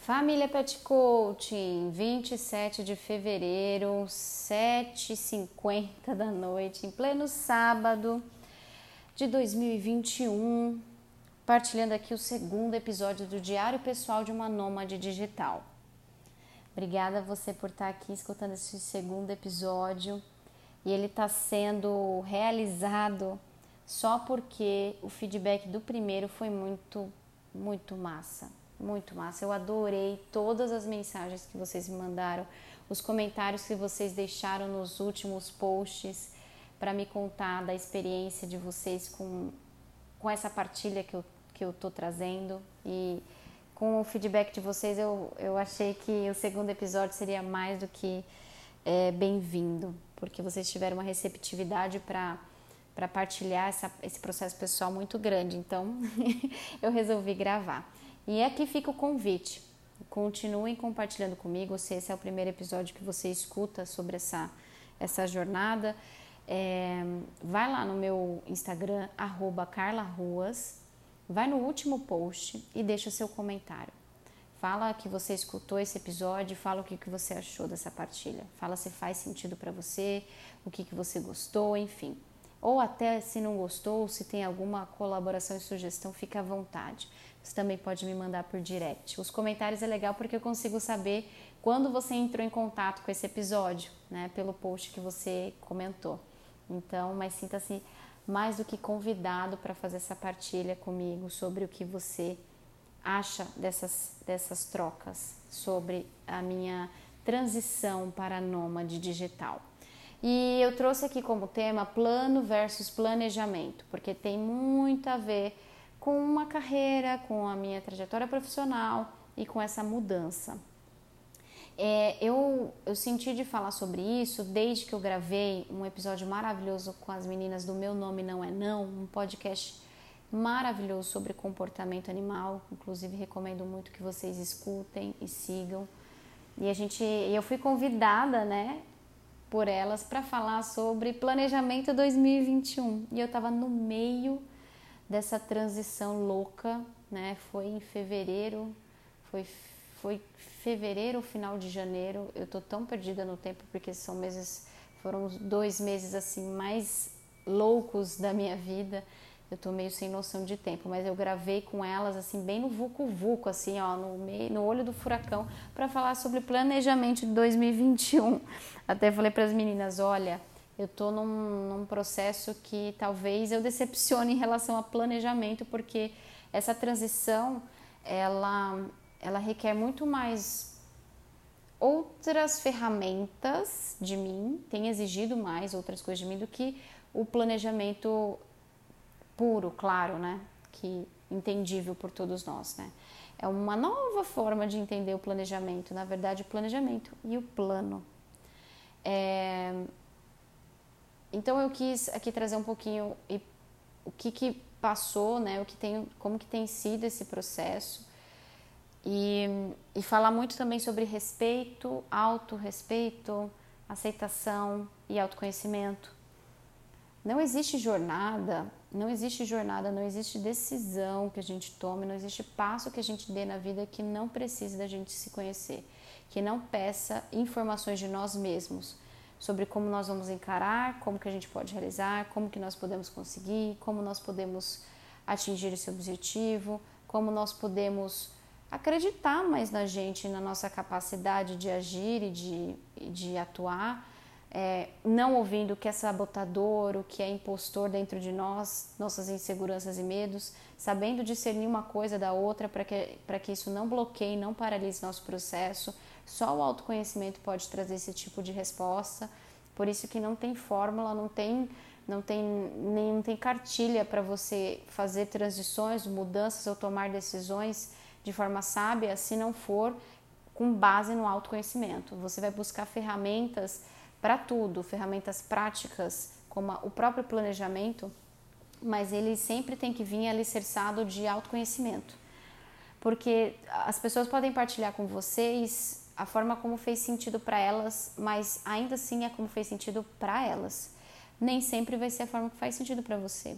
Família Pet Coaching, 27 de fevereiro, 7h50 da noite, em pleno sábado de 2021, partilhando aqui o segundo episódio do Diário Pessoal de uma Nômade Digital. Obrigada a você por estar aqui escutando esse segundo episódio. E ele está sendo realizado só porque o feedback do primeiro foi muito, muito massa muito massa. Eu adorei todas as mensagens que vocês me mandaram, os comentários que vocês deixaram nos últimos posts para me contar da experiência de vocês com, com essa partilha que eu, que eu tô trazendo. E com o feedback de vocês, eu, eu achei que o segundo episódio seria mais do que é, bem-vindo, porque vocês tiveram uma receptividade para para partilhar essa, esse processo pessoal muito grande. Então, eu resolvi gravar. E aqui fica o convite. Continuem compartilhando comigo se esse é o primeiro episódio que você escuta sobre essa, essa jornada. É, vai lá no meu Instagram, carlaruas, vai no último post e deixa seu comentário. Fala que você escutou esse episódio, fala o que, que você achou dessa partilha. Fala se faz sentido para você, o que, que você gostou, enfim. Ou até se não gostou, se tem alguma colaboração e sugestão, fica à vontade. Você também pode me mandar por direct. Os comentários é legal porque eu consigo saber quando você entrou em contato com esse episódio, né, pelo post que você comentou. Então, mas sinta-se mais do que convidado para fazer essa partilha comigo sobre o que você acha dessas, dessas trocas, sobre a minha transição para nômade digital. E eu trouxe aqui como tema plano versus planejamento, porque tem muito a ver com uma carreira, com a minha trajetória profissional e com essa mudança. É, eu, eu senti de falar sobre isso desde que eu gravei um episódio maravilhoso com as meninas do Meu Nome Não É Não, um podcast maravilhoso sobre comportamento animal. Inclusive, recomendo muito que vocês escutem e sigam. E a gente, eu fui convidada, né, por elas para falar sobre planejamento 2021. E eu estava no meio dessa transição louca, né? Foi em fevereiro, foi foi fevereiro, final de janeiro. Eu tô tão perdida no tempo porque são meses, foram dois meses assim mais loucos da minha vida. Eu tô meio sem noção de tempo, mas eu gravei com elas assim bem no vucu vucu assim, ó, no meio, no olho do furacão para falar sobre planejamento de 2021. Até falei para as meninas, olha, eu estou num, num, processo que talvez eu decepcione em relação a planejamento, porque essa transição ela, ela requer muito mais outras ferramentas de mim, tem exigido mais outras coisas de mim do que o planejamento puro, claro, né? Que entendível por todos nós, né? É uma nova forma de entender o planejamento, na verdade, o planejamento e o plano. É, então eu quis aqui trazer um pouquinho e, o que, que passou, né? O que tem, como que tem sido esse processo e, e falar muito também sobre respeito, autorrespeito, aceitação e autoconhecimento. Não existe jornada, não existe jornada, não existe decisão que a gente tome, não existe passo que a gente dê na vida que não precise da gente se conhecer, que não peça informações de nós mesmos sobre como nós vamos encarar, como que a gente pode realizar, como que nós podemos conseguir, como nós podemos atingir esse objetivo, como nós podemos acreditar mais na gente, na nossa capacidade de agir e de, de atuar, é, não ouvindo o que é sabotador, o que é impostor dentro de nós, nossas inseguranças e medos, sabendo discernir uma coisa da outra para que, que isso não bloqueie, não paralise nosso processo, só o autoconhecimento pode trazer esse tipo de resposta. Por isso que não tem fórmula, não tem não tem nem não tem cartilha para você fazer transições, mudanças ou tomar decisões de forma sábia, se não for com base no autoconhecimento. Você vai buscar ferramentas para tudo, ferramentas práticas, como o próprio planejamento, mas ele sempre tem que vir alicerçado de autoconhecimento. Porque as pessoas podem partilhar com vocês a forma como fez sentido para elas, mas ainda assim é como fez sentido para elas. Nem sempre vai ser a forma que faz sentido para você.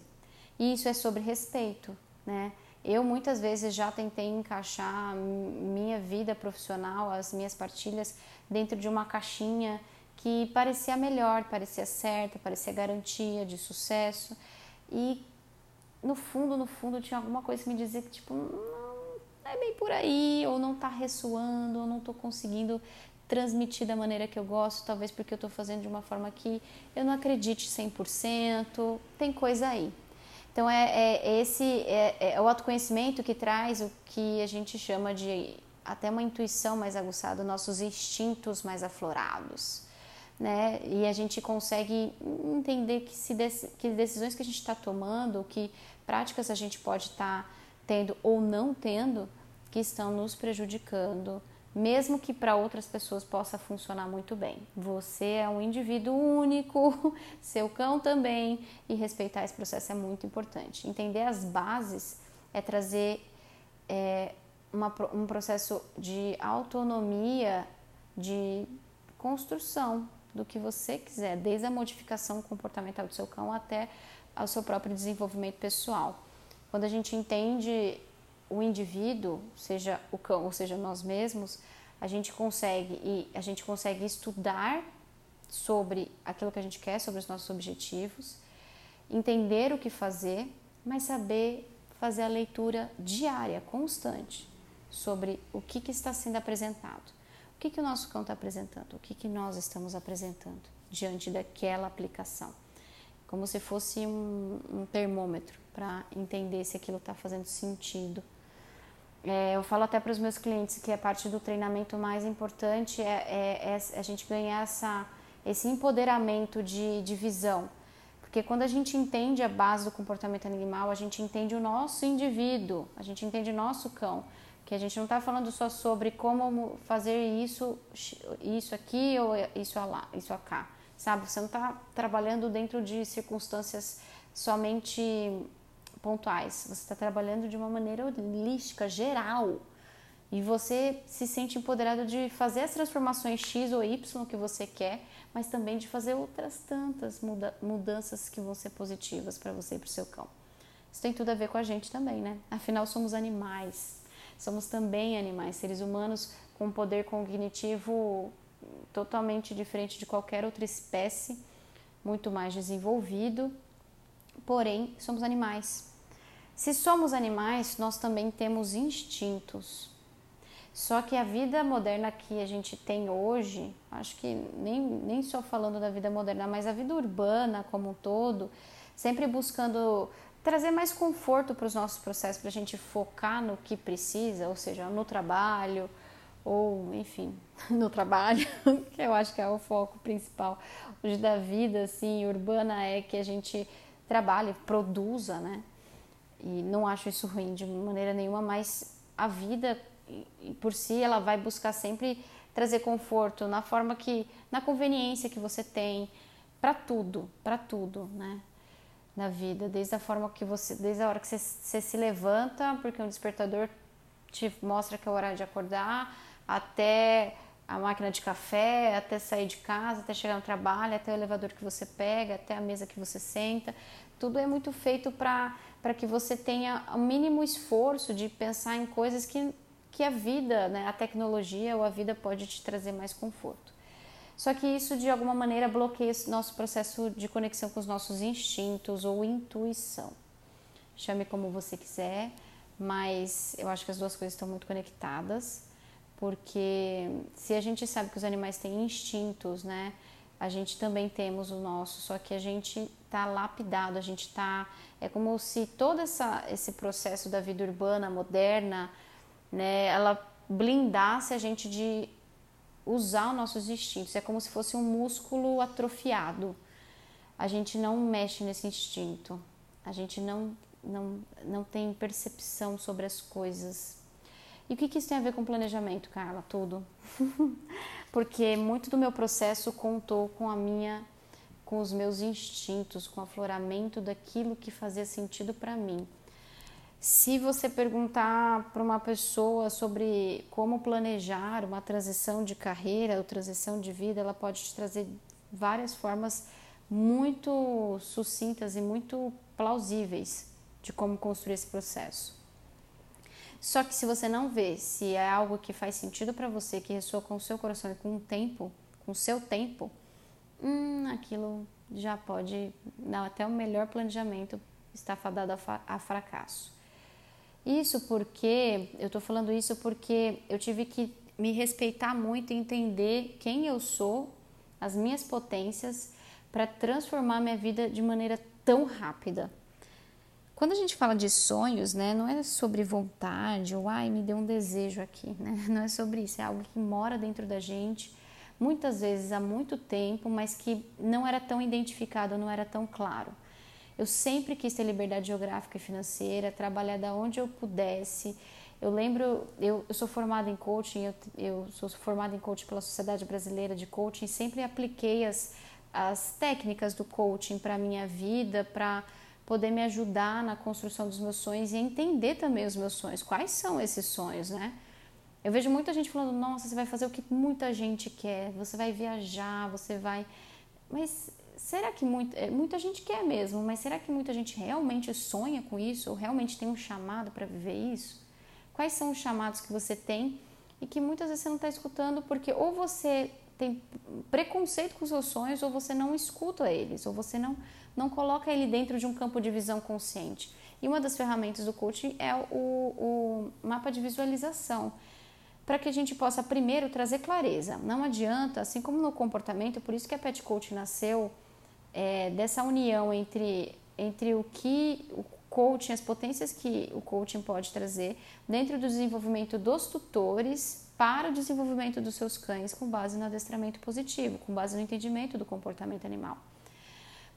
E isso é sobre respeito, né? Eu muitas vezes já tentei encaixar minha vida profissional, as minhas partilhas, dentro de uma caixinha que parecia melhor, parecia certa, parecia garantia de sucesso. E no fundo, no fundo, tinha alguma coisa que me dizia que, tipo, não é bem por aí, ou não tá ressoando, ou não tô conseguindo transmitir da maneira que eu gosto, talvez porque eu estou fazendo de uma forma que eu não acredite 100%, tem coisa aí. Então é, é esse é, é, o autoconhecimento que traz o que a gente chama de até uma intuição mais aguçada, nossos instintos mais aflorados, né? E a gente consegue entender que se que decisões que a gente está tomando, que práticas a gente pode estar tá tendo ou não tendo, que estão nos prejudicando mesmo que para outras pessoas possa funcionar muito bem. Você é um indivíduo único, seu cão também, e respeitar esse processo é muito importante. Entender as bases é trazer é, uma, um processo de autonomia, de construção do que você quiser, desde a modificação comportamental do seu cão até ao seu próprio desenvolvimento pessoal. Quando a gente entende o indivíduo, seja o cão ou seja nós mesmos, a gente consegue e a gente consegue estudar sobre aquilo que a gente quer, sobre os nossos objetivos, entender o que fazer, mas saber fazer a leitura diária, constante, sobre o que, que está sendo apresentado, o que, que o nosso cão está apresentando, o que, que nós estamos apresentando diante daquela aplicação, como se fosse um, um termômetro para entender se aquilo está fazendo sentido é, eu falo até para os meus clientes que a parte do treinamento mais importante é, é, é, a gente ganhar essa, esse empoderamento de, de visão. Porque quando a gente entende a base do comportamento animal, a gente entende o nosso indivíduo, a gente entende o nosso cão. Que a gente não está falando só sobre como fazer isso, isso aqui ou isso lá, isso cá, sabe? Você não está trabalhando dentro de circunstâncias somente pontuais. Você está trabalhando de uma maneira holística, geral. E você se sente empoderado de fazer as transformações X ou Y que você quer, mas também de fazer outras tantas muda mudanças que vão ser positivas para você e para o seu cão. Isso tem tudo a ver com a gente também, né? Afinal, somos animais. Somos também animais, seres humanos com poder cognitivo totalmente diferente de qualquer outra espécie, muito mais desenvolvido, porém, somos animais. Se somos animais, nós também temos instintos. Só que a vida moderna que a gente tem hoje, acho que nem, nem só falando da vida moderna, mas a vida urbana como um todo, sempre buscando trazer mais conforto para os nossos processos, para a gente focar no que precisa, ou seja, no trabalho, ou enfim, no trabalho, que eu acho que é o foco principal hoje da vida assim, urbana, é que a gente trabalhe, produza, né? E não acho isso ruim de maneira nenhuma, mas a vida por si ela vai buscar sempre trazer conforto na forma que na conveniência que você tem para tudo, para tudo, né? Na vida, desde a forma que você, desde a hora que você, você se levanta, porque um despertador te mostra que é hora de acordar, até a máquina de café, até sair de casa, até chegar no trabalho, até o elevador que você pega, até a mesa que você senta. Tudo é muito feito para que você tenha o mínimo esforço de pensar em coisas que, que a vida, né, a tecnologia ou a vida pode te trazer mais conforto. Só que isso de alguma maneira bloqueia nosso processo de conexão com os nossos instintos ou intuição. Chame como você quiser, mas eu acho que as duas coisas estão muito conectadas, porque se a gente sabe que os animais têm instintos, né? a gente também temos o nosso, só que a gente está lapidado, a gente está. É como se todo essa, esse processo da vida urbana, moderna, né, ela blindasse a gente de usar os nossos instintos. É como se fosse um músculo atrofiado. A gente não mexe nesse instinto, a gente não, não, não tem percepção sobre as coisas. E o que, que isso tem a ver com planejamento, Carla? Tudo. porque muito do meu processo contou com a minha com os meus instintos, com o afloramento daquilo que fazia sentido para mim. Se você perguntar para uma pessoa sobre como planejar uma transição de carreira ou transição de vida, ela pode te trazer várias formas muito sucintas e muito plausíveis de como construir esse processo. Só que se você não vê se é algo que faz sentido para você, que ressoa com o seu coração e com o tempo, com o seu tempo, hum, aquilo já pode, não, até o melhor planejamento está fadado a, fracasso. Isso porque, eu estou falando isso porque eu tive que me respeitar muito e entender quem eu sou, as minhas potências, para transformar minha vida de maneira tão rápida. Quando a gente fala de sonhos, né, não é sobre vontade ou ai, me deu um desejo aqui, né? Não é sobre isso, é algo que mora dentro da gente, muitas vezes há muito tempo, mas que não era tão identificado, não era tão claro. Eu sempre quis ter liberdade geográfica e financeira, trabalhar da onde eu pudesse. Eu lembro, eu, eu sou formada em coaching, eu, eu sou formada em coaching pela Sociedade Brasileira de Coaching, sempre apliquei as, as técnicas do coaching para minha vida, para poder me ajudar na construção dos meus sonhos e entender também os meus sonhos. Quais são esses sonhos, né? Eu vejo muita gente falando: "Nossa, você vai fazer o que muita gente quer, você vai viajar, você vai". Mas será que muita, é, muita gente quer mesmo, mas será que muita gente realmente sonha com isso ou realmente tem um chamado para viver isso? Quais são os chamados que você tem e que muitas vezes você não está escutando porque ou você tem preconceito com os seus sonhos ou você não escuta eles, ou você não não coloca ele dentro de um campo de visão consciente. E uma das ferramentas do coaching é o, o mapa de visualização, para que a gente possa primeiro trazer clareza. Não adianta, assim como no comportamento, por isso que a Pet Coach nasceu é, dessa união entre, entre o que o coaching, as potências que o coaching pode trazer dentro do desenvolvimento dos tutores para o desenvolvimento dos seus cães com base no adestramento positivo, com base no entendimento do comportamento animal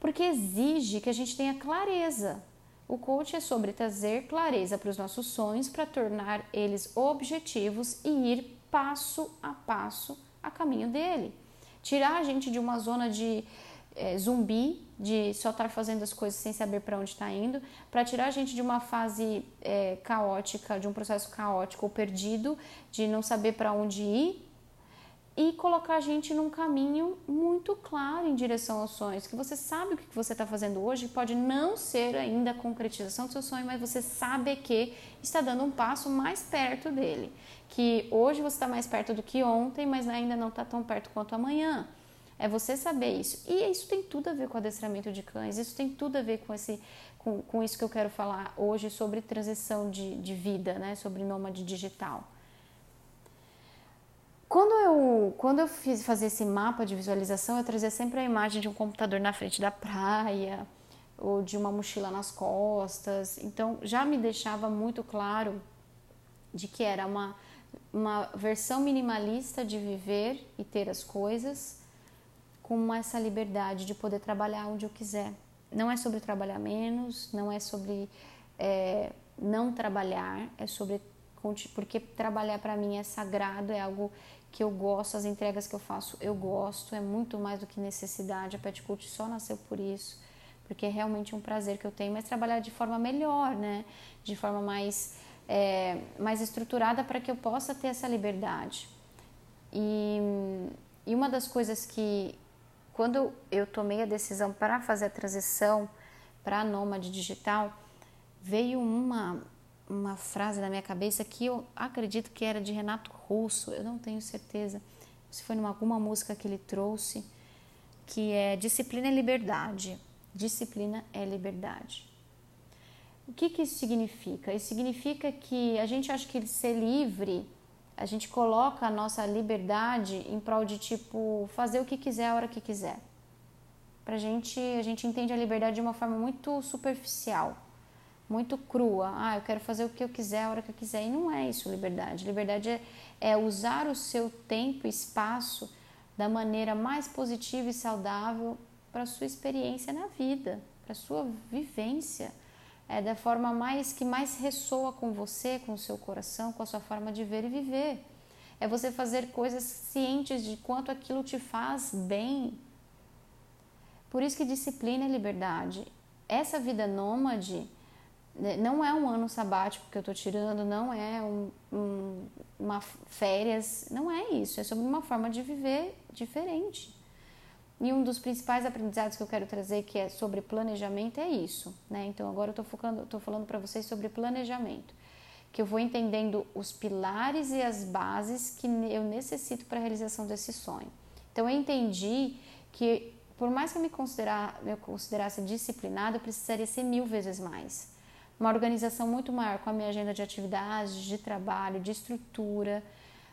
porque exige que a gente tenha clareza. O coach é sobre trazer clareza para os nossos sonhos, para tornar eles objetivos e ir passo a passo a caminho dele. Tirar a gente de uma zona de é, zumbi, de só estar fazendo as coisas sem saber para onde está indo, para tirar a gente de uma fase é, caótica, de um processo caótico ou perdido, de não saber para onde ir e colocar a gente num caminho muito claro em direção aos sonhos, que você sabe o que você está fazendo hoje pode não ser ainda a concretização do seu sonho, mas você sabe que está dando um passo mais perto dele, que hoje você está mais perto do que ontem, mas ainda não está tão perto quanto amanhã. É você saber isso. E isso tem tudo a ver com adestramento de cães, isso tem tudo a ver com, esse, com, com isso que eu quero falar hoje sobre transição de, de vida, né? sobre nômade digital. Quando eu, quando eu fiz fazer esse mapa de visualização, eu trazia sempre a imagem de um computador na frente da praia ou de uma mochila nas costas. Então já me deixava muito claro de que era uma, uma versão minimalista de viver e ter as coisas com essa liberdade de poder trabalhar onde eu quiser. Não é sobre trabalhar menos, não é sobre é, não trabalhar, é sobre porque trabalhar para mim é sagrado, é algo que eu gosto, as entregas que eu faço eu gosto, é muito mais do que necessidade. A Pet Cult só nasceu por isso, porque é realmente um prazer que eu tenho, mas trabalhar de forma melhor, né? De forma mais, é, mais estruturada para que eu possa ter essa liberdade. E, e uma das coisas que, quando eu tomei a decisão para fazer a transição para a nômade digital, veio uma uma frase na minha cabeça que eu acredito que era de Renato Russo, eu não tenho certeza se foi em alguma música que ele trouxe, que é disciplina é liberdade. Disciplina é liberdade. O que, que isso significa? Isso significa que a gente acha que ser livre, a gente coloca a nossa liberdade em prol de tipo fazer o que quiser a hora que quiser. Pra gente, a gente entende a liberdade de uma forma muito superficial muito crua. Ah, eu quero fazer o que eu quiser, a hora que eu quiser. E não é isso liberdade. Liberdade é, é usar o seu tempo e espaço da maneira mais positiva e saudável para a sua experiência na vida, para a sua vivência. É da forma mais que mais ressoa com você, com o seu coração, com a sua forma de ver e viver. É você fazer coisas cientes de quanto aquilo te faz bem. Por isso que disciplina é liberdade. Essa vida nômade, não é um ano sabático que eu estou tirando, não é um, um, uma férias, não é isso, é sobre uma forma de viver diferente. E um dos principais aprendizados que eu quero trazer, que é sobre planejamento, é isso. Né? Então agora eu estou focando, falando para vocês sobre planejamento, que eu vou entendendo os pilares e as bases que eu necessito para a realização desse sonho. Então eu entendi que por mais que eu me, considerar, eu considerasse disciplinada, eu precisaria ser mil vezes mais. Uma organização muito maior com a minha agenda de atividades, de trabalho, de estrutura,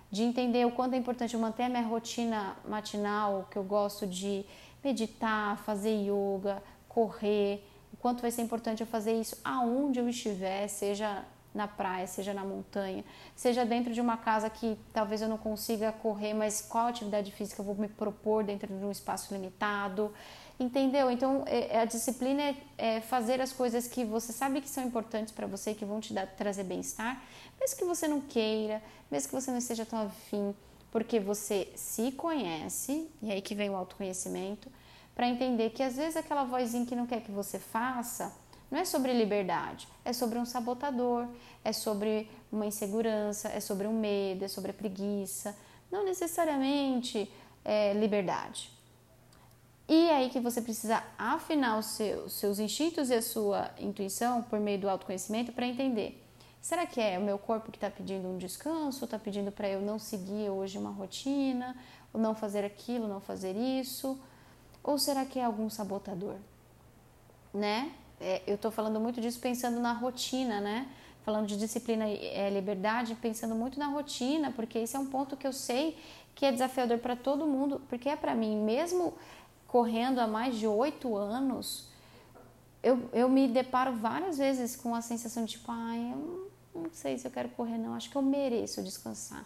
de entender o quanto é importante eu manter a minha rotina matinal, que eu gosto de meditar, fazer yoga, correr, o quanto vai ser importante eu fazer isso aonde eu estiver, seja na praia, seja na montanha, seja dentro de uma casa que talvez eu não consiga correr, mas qual atividade física eu vou me propor dentro de um espaço limitado, entendeu? Então é, é, a disciplina é, é fazer as coisas que você sabe que são importantes para você, que vão te dar, trazer bem-estar, mesmo que você não queira, mesmo que você não esteja tão afim, porque você se conhece, e aí que vem o autoconhecimento, para entender que às vezes aquela vozinha que não quer que você faça não é sobre liberdade, é sobre um sabotador, é sobre uma insegurança, é sobre um medo, é sobre a preguiça, não necessariamente é, liberdade. E é aí que você precisa afinar os seus, seus instintos e a sua intuição por meio do autoconhecimento para entender. Será que é o meu corpo que está pedindo um descanso, está pedindo para eu não seguir hoje uma rotina, ou não fazer aquilo, não fazer isso? Ou será que é algum sabotador? Né? é, eu estou falando muito disso pensando na rotina, né? Falando de disciplina e é, liberdade, pensando muito na rotina, porque esse é um ponto que eu sei que é desafiador para todo mundo, porque é para mim, mesmo correndo há mais de oito anos, eu, eu me deparo várias vezes com a sensação de tipo, ai, eu não sei se eu quero correr, não, acho que eu mereço descansar.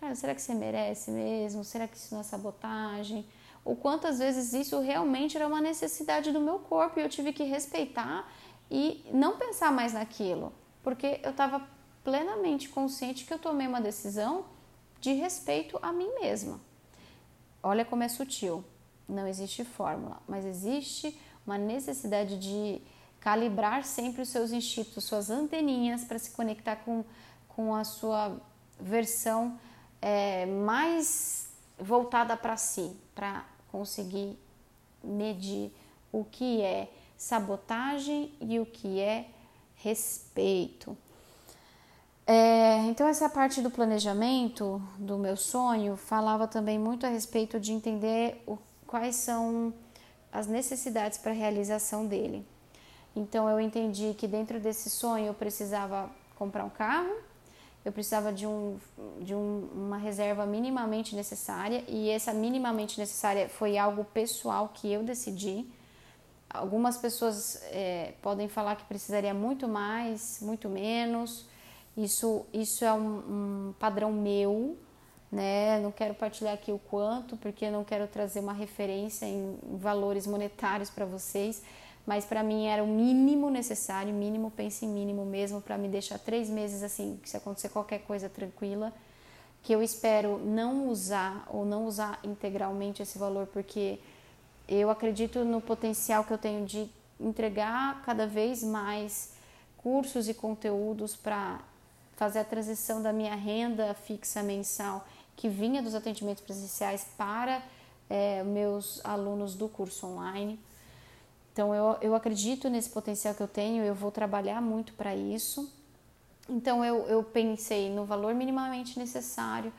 Cara, será que você merece mesmo? Será que isso não é sabotagem? o quantas vezes isso realmente era uma necessidade do meu corpo e eu tive que respeitar e não pensar mais naquilo, porque eu estava plenamente consciente que eu tomei uma decisão de respeito a mim mesma. Olha como é sutil. Não existe fórmula, mas existe uma necessidade de calibrar sempre os seus instintos, suas anteninhas para se conectar com, com a sua versão é, mais voltada para si, para conseguir medir o que é sabotagem e o que é respeito. É, então, essa parte do planejamento do meu sonho falava também muito a respeito de entender o, quais são as necessidades para a realização dele. Então, eu entendi que dentro desse sonho eu precisava comprar um carro, eu precisava de, um, de um, uma reserva minimamente necessária e essa minimamente necessária foi algo pessoal que eu decidi. Algumas pessoas é, podem falar que precisaria muito mais, muito menos. Isso, isso é um, um padrão meu, né? Não quero partilhar aqui o quanto, porque não quero trazer uma referência em valores monetários para vocês mas para mim era o mínimo necessário, mínimo, pense em mínimo mesmo, para me deixar três meses assim, se acontecer qualquer coisa tranquila, que eu espero não usar ou não usar integralmente esse valor, porque eu acredito no potencial que eu tenho de entregar cada vez mais cursos e conteúdos para fazer a transição da minha renda fixa mensal que vinha dos atendimentos presenciais para é, meus alunos do curso online então eu, eu acredito nesse potencial que eu tenho, eu vou trabalhar muito para isso. Então eu, eu pensei no valor minimamente necessário,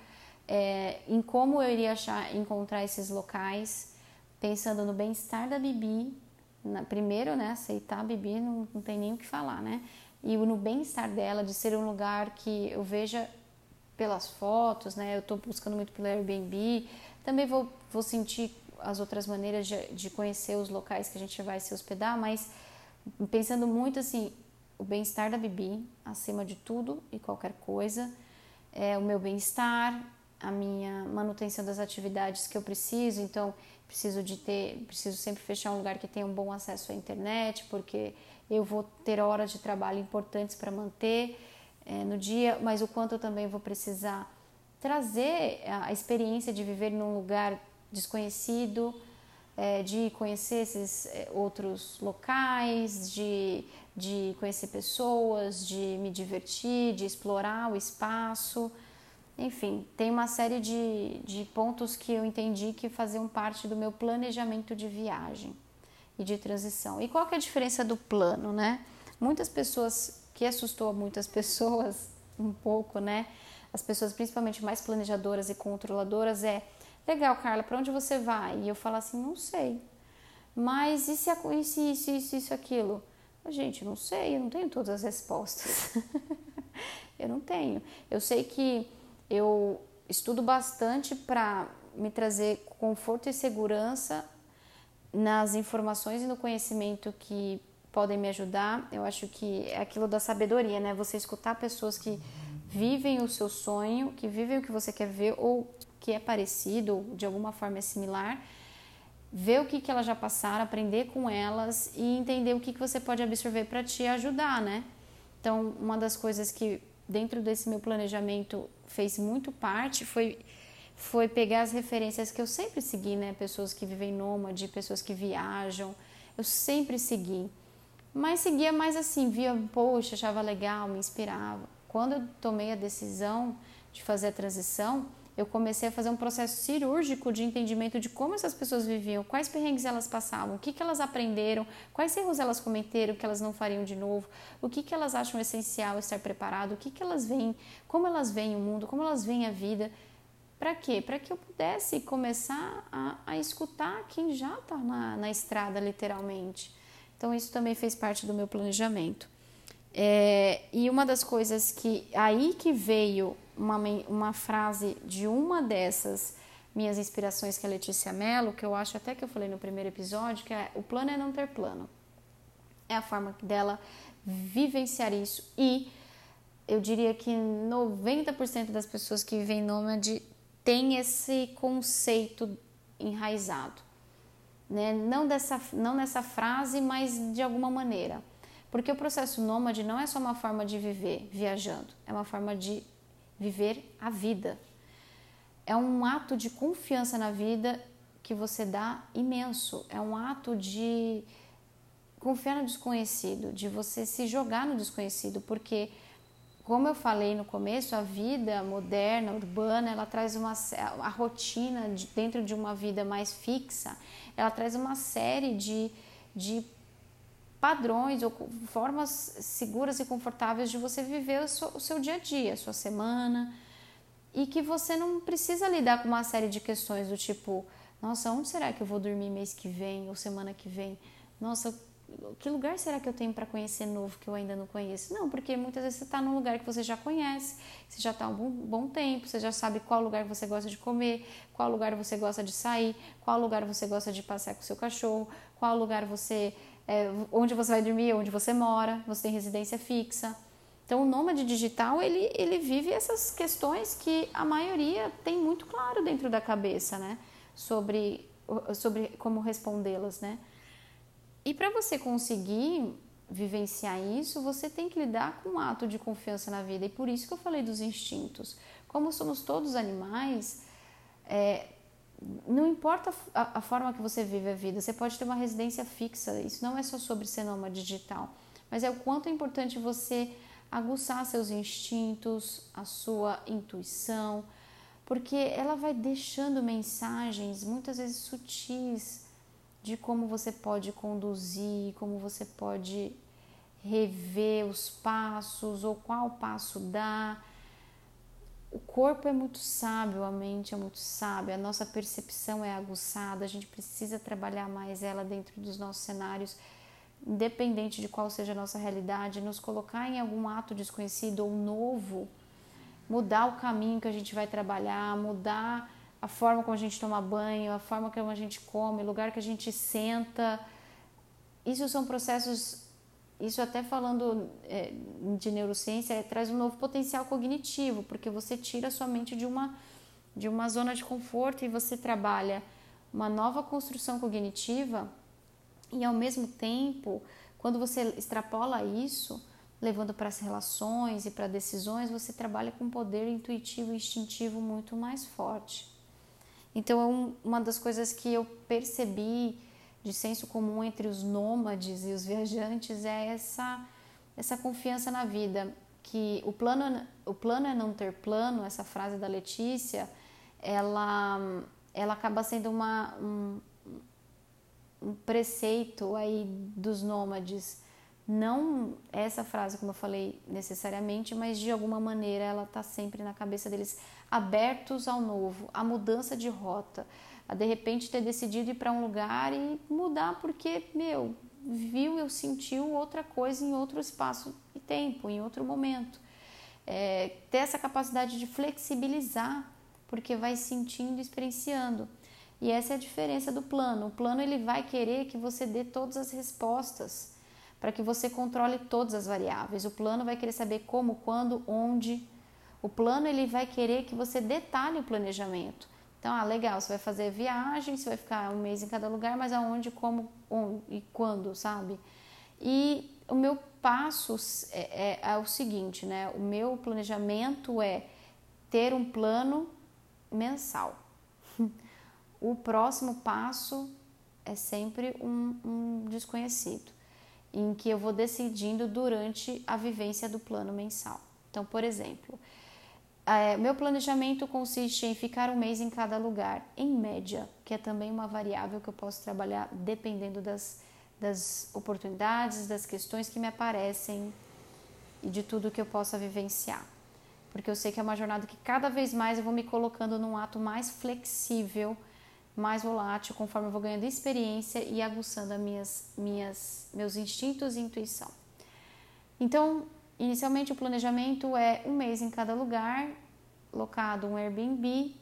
é, em como eu iria achar, encontrar esses locais, pensando no bem-estar da Bibi, na, primeiro, né, aceitar a Bibi, não, não tem nem o que falar, né? E no bem-estar dela, de ser um lugar que eu veja pelas fotos, né? Eu estou buscando muito pelo Airbnb, também vou, vou sentir as outras maneiras de, de conhecer os locais que a gente vai se hospedar, mas pensando muito assim, o bem-estar da Bibi acima de tudo e qualquer coisa, é o meu bem-estar, a minha manutenção das atividades que eu preciso, então preciso de ter, preciso sempre fechar um lugar que tenha um bom acesso à internet, porque eu vou ter horas de trabalho importantes para manter é, no dia, mas o quanto eu também vou precisar trazer a experiência de viver num lugar desconhecido, é, de conhecer esses é, outros locais, de, de conhecer pessoas, de me divertir, de explorar o espaço. Enfim, tem uma série de, de pontos que eu entendi que faziam parte do meu planejamento de viagem e de transição. E qual que é a diferença do plano, né? Muitas pessoas, que assustou muitas pessoas, um pouco, né? As pessoas, principalmente mais planejadoras e controladoras, é legal, Carla, para onde você vai? E eu falo assim, não sei. Mas e se isso, isso, isso, isso, aquilo? Gente, não sei, eu não tenho todas as respostas. eu não tenho. Eu sei que eu estudo bastante para me trazer conforto e segurança nas informações e no conhecimento que podem me ajudar. Eu acho que é aquilo da sabedoria, né? Você escutar pessoas que vivem o seu sonho, que vivem o que você quer ver ou que é parecido, ou de alguma forma é similar, ver o que, que elas já passaram, aprender com elas e entender o que, que você pode absorver para te ajudar, né? Então, uma das coisas que dentro desse meu planejamento fez muito parte foi foi pegar as referências que eu sempre segui, né? Pessoas que vivem nômade, pessoas que viajam, eu sempre segui. Mas seguia mais assim, via, poxa, achava legal, me inspirava. Quando eu tomei a decisão de fazer a transição, eu comecei a fazer um processo cirúrgico de entendimento de como essas pessoas viviam, quais perrengues elas passavam, o que, que elas aprenderam, quais erros elas cometeram que elas não fariam de novo, o que, que elas acham essencial estar preparado, o que, que elas veem, como elas veem o mundo, como elas veem a vida. Para quê? Para que eu pudesse começar a, a escutar quem já está na, na estrada, literalmente. Então, isso também fez parte do meu planejamento. É, e uma das coisas que aí que veio uma, uma frase de uma dessas minhas inspirações, que é a Letícia Mello, que eu acho até que eu falei no primeiro episódio, que é o plano é não ter plano. É a forma dela vivenciar isso. E eu diria que 90% das pessoas que vivem nômade tem esse conceito enraizado né? não, dessa, não nessa frase, mas de alguma maneira. Porque o processo nômade não é só uma forma de viver viajando, é uma forma de viver a vida. É um ato de confiança na vida que você dá imenso. É um ato de confiar no desconhecido, de você se jogar no desconhecido, porque como eu falei no começo, a vida moderna, urbana, ela traz uma a rotina de, dentro de uma vida mais fixa, ela traz uma série de, de padrões ou formas seguras e confortáveis de você viver o seu, o seu dia a dia, a sua semana, e que você não precisa lidar com uma série de questões do tipo, nossa, onde será que eu vou dormir mês que vem ou semana que vem? Nossa, que lugar será que eu tenho para conhecer novo que eu ainda não conheço? Não, porque muitas vezes você está num lugar que você já conhece, você já está há um bom, bom, tempo, você já sabe qual lugar você gosta de comer, qual lugar você gosta de sair, qual lugar você gosta de passear com seu cachorro, qual lugar você, é, onde você vai dormir, onde você mora, você tem residência fixa. Então, o nômade digital, ele, ele vive essas questões que a maioria tem muito claro dentro da cabeça, né? Sobre, sobre como respondê-las, né? E para você conseguir vivenciar isso, você tem que lidar com um ato de confiança na vida. E por isso que eu falei dos instintos. Como somos todos animais, é, não importa a, a, forma que você vive a vida, você pode ter uma residência fixa. Isso não é só sobre ser nômade digital, mas é o quanto é importante você aguçar seus instintos, a sua intuição, porque ela vai deixando mensagens muitas vezes sutis de como você pode conduzir, como você pode rever os passos ou qual passo dar. O corpo é muito sábio, a mente é muito sábia, a nossa percepção é aguçada, a gente precisa trabalhar mais ela dentro dos nossos cenários, independente de qual seja a nossa realidade, nos colocar em algum ato desconhecido ou novo, mudar o caminho que a gente vai trabalhar, mudar a forma como a gente toma banho, a forma como a gente come, o lugar que a gente senta. Isso são processos, isso até falando é, de neurociência, é, traz um novo potencial cognitivo, porque você tira a sua mente de uma, de uma zona de conforto e você trabalha uma nova construção cognitiva e ao mesmo tempo, quando você extrapola isso, levando para as relações e para decisões, você trabalha com um poder intuitivo e instintivo muito mais forte. Então, uma das coisas que eu percebi de senso comum entre os nômades e os viajantes é essa, essa confiança na vida, que o plano, o plano é não ter plano, essa frase da Letícia, ela, ela acaba sendo uma, um, um preceito aí dos nômades. Não essa frase, como eu falei, necessariamente, mas de alguma maneira ela está sempre na cabeça deles, abertos ao novo, à mudança de rota, a de repente ter decidido ir para um lugar e mudar porque, meu, viu ou sentiu outra coisa em outro espaço e tempo, em outro momento. É, ter essa capacidade de flexibilizar, porque vai sentindo experienciando. E essa é a diferença do plano. O plano ele vai querer que você dê todas as respostas para que você controle todas as variáveis. O plano vai querer saber como, quando, onde. O plano ele vai querer que você detalhe o planejamento. Então, ah, legal, você vai fazer viagem, você vai ficar um mês em cada lugar, mas aonde, como onde, e quando, sabe? E o meu passo é, é, é o seguinte, né? O meu planejamento é ter um plano mensal. o próximo passo é sempre um, um desconhecido, em que eu vou decidindo durante a vivência do plano mensal. Então, por exemplo, é, meu planejamento consiste em ficar um mês em cada lugar, em média, que é também uma variável que eu posso trabalhar dependendo das, das oportunidades, das questões que me aparecem e de tudo que eu possa vivenciar. Porque eu sei que é uma jornada que cada vez mais eu vou me colocando num ato mais flexível, mais volátil, conforme eu vou ganhando experiência e aguçando minhas, minhas, meus instintos e intuição. Então, Inicialmente, o planejamento é um mês em cada lugar, locado um Airbnb,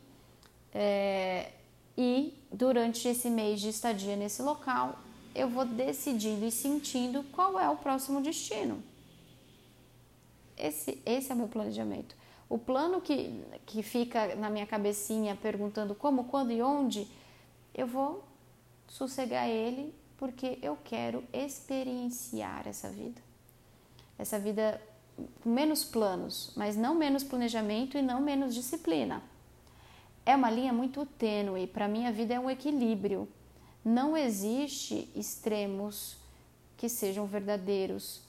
é, e durante esse mês de estadia nesse local, eu vou decidindo e sentindo qual é o próximo destino. Esse, esse é o meu planejamento. O plano que, que fica na minha cabecinha perguntando como, quando e onde, eu vou sossegar ele porque eu quero experienciar essa vida. Essa vida com menos planos, mas não menos planejamento e não menos disciplina. É uma linha muito tênue, para mim a vida é um equilíbrio. Não existe extremos que sejam verdadeiros.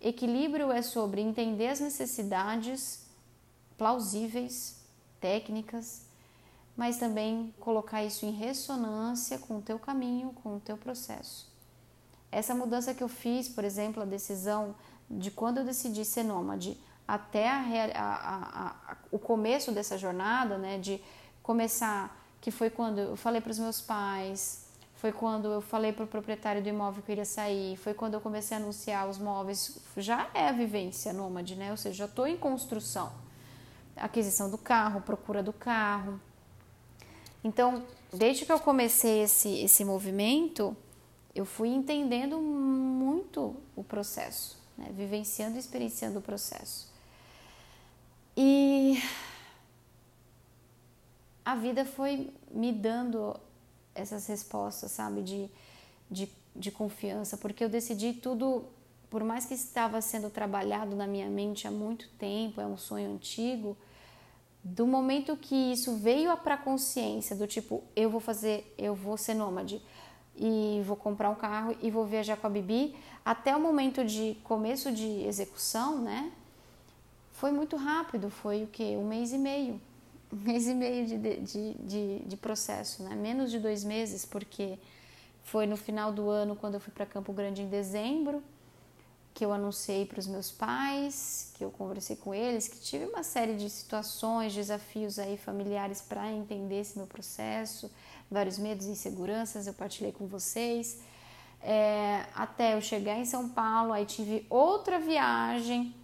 Equilíbrio é sobre entender as necessidades plausíveis, técnicas, mas também colocar isso em ressonância com o teu caminho, com o teu processo. Essa mudança que eu fiz, por exemplo, a decisão de quando eu decidi ser nômade até a, a, a, o começo dessa jornada, né, de começar, que foi quando eu falei para os meus pais, foi quando eu falei para o proprietário do imóvel que eu iria sair, foi quando eu comecei a anunciar os móveis, já é a vivência nômade, né, ou seja, já estou em construção, aquisição do carro, procura do carro. Então, desde que eu comecei esse, esse movimento, eu fui entendendo muito o processo né? vivenciando e experienciando o processo. E a vida foi me dando essas respostas, sabe, de, de, de confiança, porque eu decidi tudo, por mais que estava sendo trabalhado na minha mente há muito tempo, é um sonho antigo, do momento que isso veio para a consciência, do tipo, eu vou fazer, eu vou ser nômade, e vou comprar um carro e vou viajar com a Bibi, até o momento de começo de execução, né? Foi muito rápido, foi o que? Um mês e meio. Um mês e meio de, de, de, de processo, né? Menos de dois meses, porque foi no final do ano, quando eu fui para Campo Grande em dezembro, que eu anunciei para os meus pais, que eu conversei com eles, que tive uma série de situações, desafios aí familiares para entender esse meu processo vários medos e inseguranças, eu partilhei com vocês. É, até eu chegar em São Paulo, aí tive outra viagem,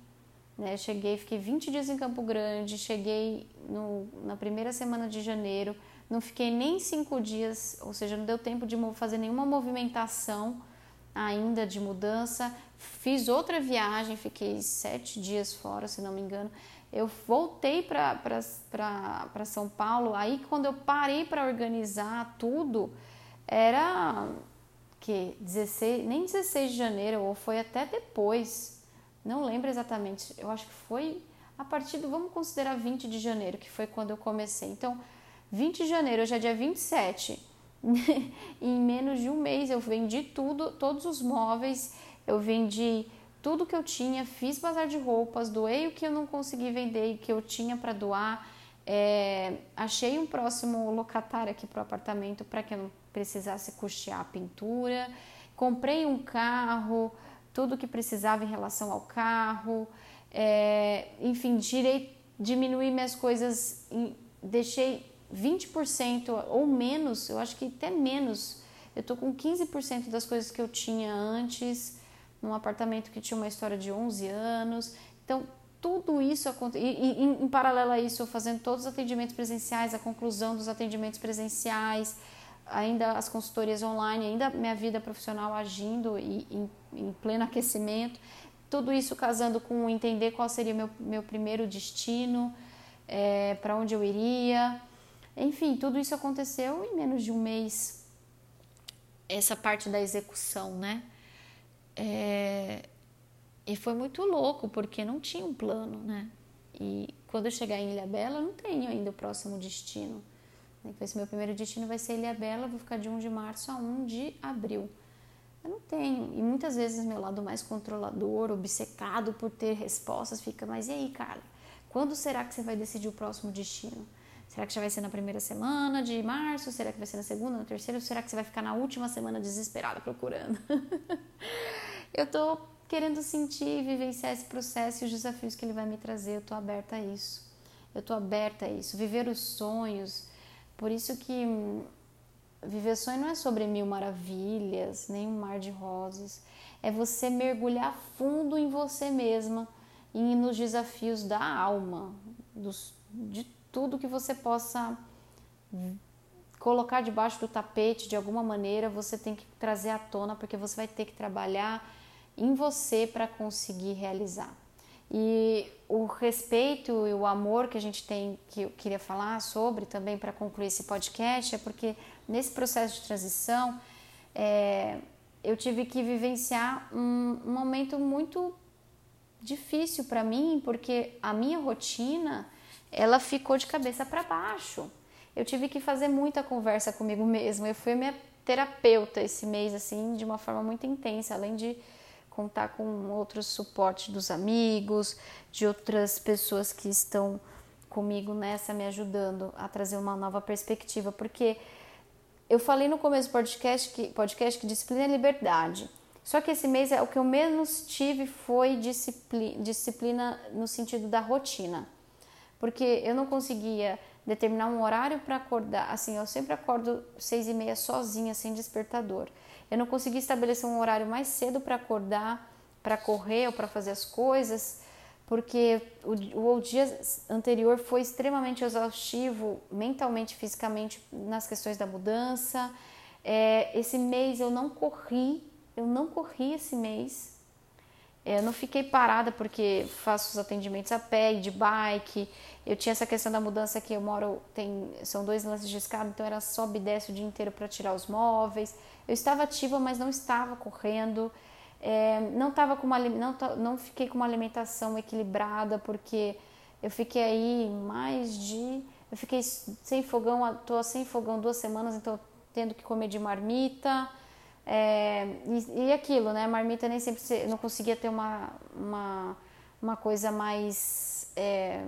né? Cheguei, fiquei 20 dias em Campo Grande, cheguei no, na primeira semana de janeiro, não fiquei nem cinco dias, ou seja, não deu tempo de fazer nenhuma movimentação ainda de mudança. Fiz outra viagem, fiquei sete dias fora, se não me engano eu voltei para São Paulo. Aí, quando eu parei para organizar tudo, era que 16, nem 16 de janeiro, ou foi até depois, não lembro exatamente. Eu acho que foi a partir do, vamos considerar 20 de janeiro, que foi quando eu comecei. Então, 20 de janeiro, hoje é dia 27. em menos de um mês eu vendi tudo, todos os móveis, eu vendi tudo que eu tinha, fiz bazar de roupas, doei o que eu não consegui vender e que eu tinha para doar. É, achei um próximo locatário aqui para o apartamento para que eu não precisasse custear a pintura. Comprei um carro, tudo que precisava em relação ao carro, é, enfim, tirei, diminuí minhas coisas, deixei 20% ou menos, eu acho que até menos. Eu tô com 15% das coisas que eu tinha antes, num apartamento que tinha uma história de 11 anos. Então, tudo isso acontece. E, e em, paralelo a isso, eu fazendo todos os atendimentos presenciais, a conclusão dos atendimentos presenciais, ainda as consultorias online, ainda minha vida profissional agindo e, em, em pleno aquecimento. Tudo isso casando com entender qual seria meu, meu primeiro destino, é, para onde eu iria. Enfim, tudo isso aconteceu em menos de um mês. Essa parte da execução, né? É, e foi muito louco, porque não tinha um plano, né? E quando eu chegar em Ilha Bela, eu não tenho ainda o próximo destino. Esse meu primeiro destino vai ser Ilha Bela, vou ficar de 1 de março a 1 de abril. Eu não tenho. E muitas vezes meu lado mais controlador, obcecado por ter respostas, fica, mas e aí, cara? Quando será que você vai decidir o próximo destino? Será que já vai ser na primeira semana de março? Será que vai ser na segunda, na terceira? Ou será que você vai ficar na última semana desesperada procurando? eu tô querendo sentir e vivenciar esse processo e os desafios que ele vai me trazer. Eu tô aberta a isso. Eu tô aberta a isso. Viver os sonhos. Por isso que hum, viver sonho não é sobre mil maravilhas, nem um mar de rosas. É você mergulhar fundo em você mesma e nos desafios da alma, dos, de tudo que você possa colocar debaixo do tapete de alguma maneira, você tem que trazer à tona, porque você vai ter que trabalhar em você para conseguir realizar. E o respeito e o amor que a gente tem, que eu queria falar sobre também para concluir esse podcast, é porque nesse processo de transição é, eu tive que vivenciar um, um momento muito difícil para mim, porque a minha rotina ela ficou de cabeça para baixo. Eu tive que fazer muita conversa comigo mesma. Eu fui minha terapeuta esse mês, assim, de uma forma muito intensa, além de contar com outros suportes dos amigos, de outras pessoas que estão comigo nessa, me ajudando a trazer uma nova perspectiva, porque eu falei no começo do podcast que, podcast que disciplina é liberdade. Só que esse mês é o que eu menos tive foi disciplina, disciplina no sentido da rotina porque eu não conseguia determinar um horário para acordar. Assim, eu sempre acordo seis e meia sozinha, sem despertador. Eu não conseguia estabelecer um horário mais cedo para acordar, para correr ou para fazer as coisas, porque o, o dia anterior foi extremamente exaustivo, mentalmente, fisicamente, nas questões da mudança. É, esse mês eu não corri, eu não corri esse mês. É, eu não fiquei parada porque faço os atendimentos a pé e de bike. Eu tinha essa questão da mudança que eu moro, tem, são dois lances de escada, então era sobe e desce o dia inteiro para tirar os móveis. Eu estava ativa, mas não estava correndo. É, não tava com uma não, não fiquei com uma alimentação equilibrada porque eu fiquei aí mais de eu fiquei sem fogão, tô sem fogão duas semanas, então tendo que comer de marmita. É, e, e, aquilo, né? Marmita nem sempre não conseguia ter uma, uma, uma coisa mais. É,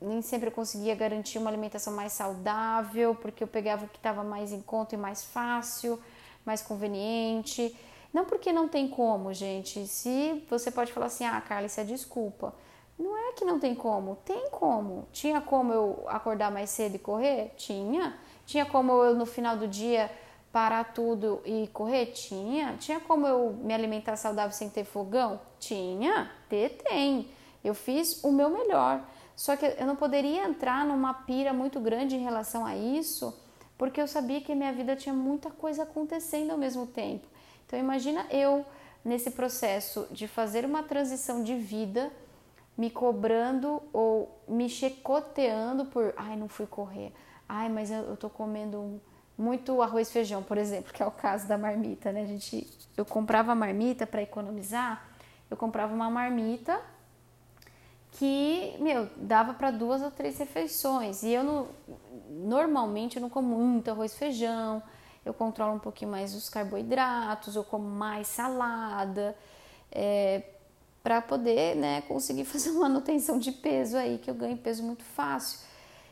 nem sempre eu conseguia garantir uma alimentação mais saudável, porque eu pegava o que estava mais em conta e mais fácil, mais conveniente. Não porque não tem como, gente. Se você pode falar assim, ah, Carla, isso é desculpa. Não é que não tem como, tem como. Tinha como eu acordar mais cedo e correr? Tinha. Tinha como eu no final do dia parar tudo e correr? Tinha. Tinha como eu me alimentar saudável sem ter fogão? Tinha. Ter, tem. Eu fiz o meu melhor. Só que eu não poderia entrar numa pira muito grande em relação a isso, porque eu sabia que minha vida tinha muita coisa acontecendo ao mesmo tempo. Então imagina eu nesse processo de fazer uma transição de vida, me cobrando ou me chicoteando por, ai, não fui correr. Ai, mas eu, eu tô comendo um muito arroz e feijão, por exemplo, que é o caso da marmita, né? A gente, eu comprava marmita para economizar, eu comprava uma marmita que, meu, dava para duas ou três refeições. E eu não, normalmente eu não como muito arroz e feijão, eu controlo um pouquinho mais os carboidratos, eu como mais salada, é, para poder, né, conseguir fazer uma manutenção de peso aí, que eu ganho peso muito fácil.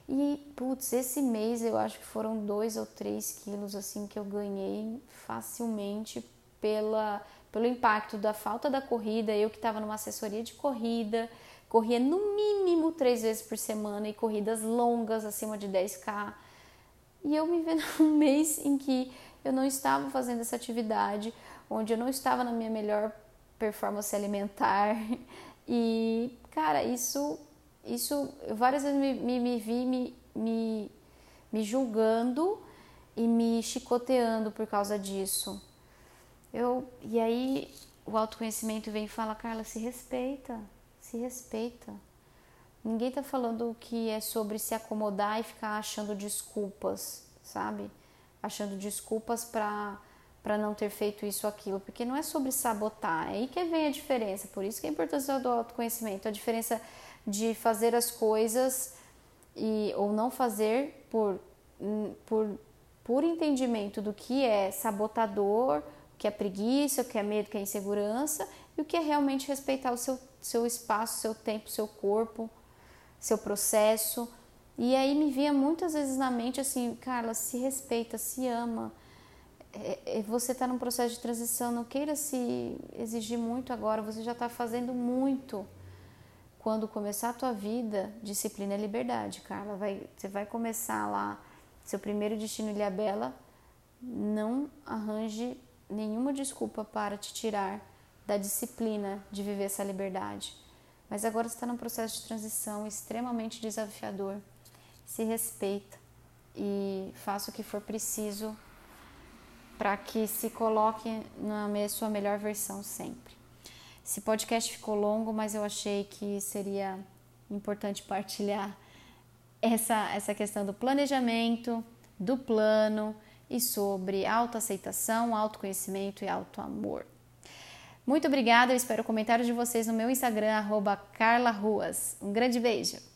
E, putz, esse mês eu acho que foram dois ou três quilos assim que eu ganhei facilmente pela, pelo impacto da falta da corrida, eu que estava numa assessoria de corrida, corria no mínimo três vezes por semana e corridas longas, acima de 10K. E eu me vendo num mês em que eu não estava fazendo essa atividade, onde eu não estava na minha melhor performance alimentar. E, cara, isso, isso várias vezes me, me, me vi me, me, me julgando e me chicoteando por causa disso. Eu, e aí o autoconhecimento vem e fala, Carla, se respeita, se respeita. Ninguém tá falando que é sobre se acomodar e ficar achando desculpas, sabe? Achando desculpas para para não ter feito isso aquilo, porque não é sobre sabotar, é aí que vem a diferença. Por isso que é a importância do autoconhecimento, a diferença de fazer as coisas e ou não fazer por por por entendimento do que é sabotador, o que é preguiça, o que é medo, o que é insegurança e o que é realmente respeitar o seu seu espaço, seu tempo, seu corpo, seu processo. E aí me vinha muitas vezes na mente assim, Carla, se respeita, se ama. É, é, você está num processo de transição, não queira se exigir muito agora, você já está fazendo muito. Quando começar a tua vida, disciplina é liberdade, Carla. Vai, você vai começar lá, seu primeiro destino Ilha Bela, não arranje nenhuma desculpa para te tirar da disciplina de viver essa liberdade. Mas agora está num processo de transição extremamente desafiador. Se respeita e faça o que for preciso para que se coloque na sua melhor versão sempre. Esse podcast ficou longo, mas eu achei que seria importante partilhar essa, essa questão do planejamento, do plano e sobre autoaceitação, autoconhecimento e autoamor. Muito obrigada, eu espero comentários de vocês no meu Instagram, arroba. Um grande beijo!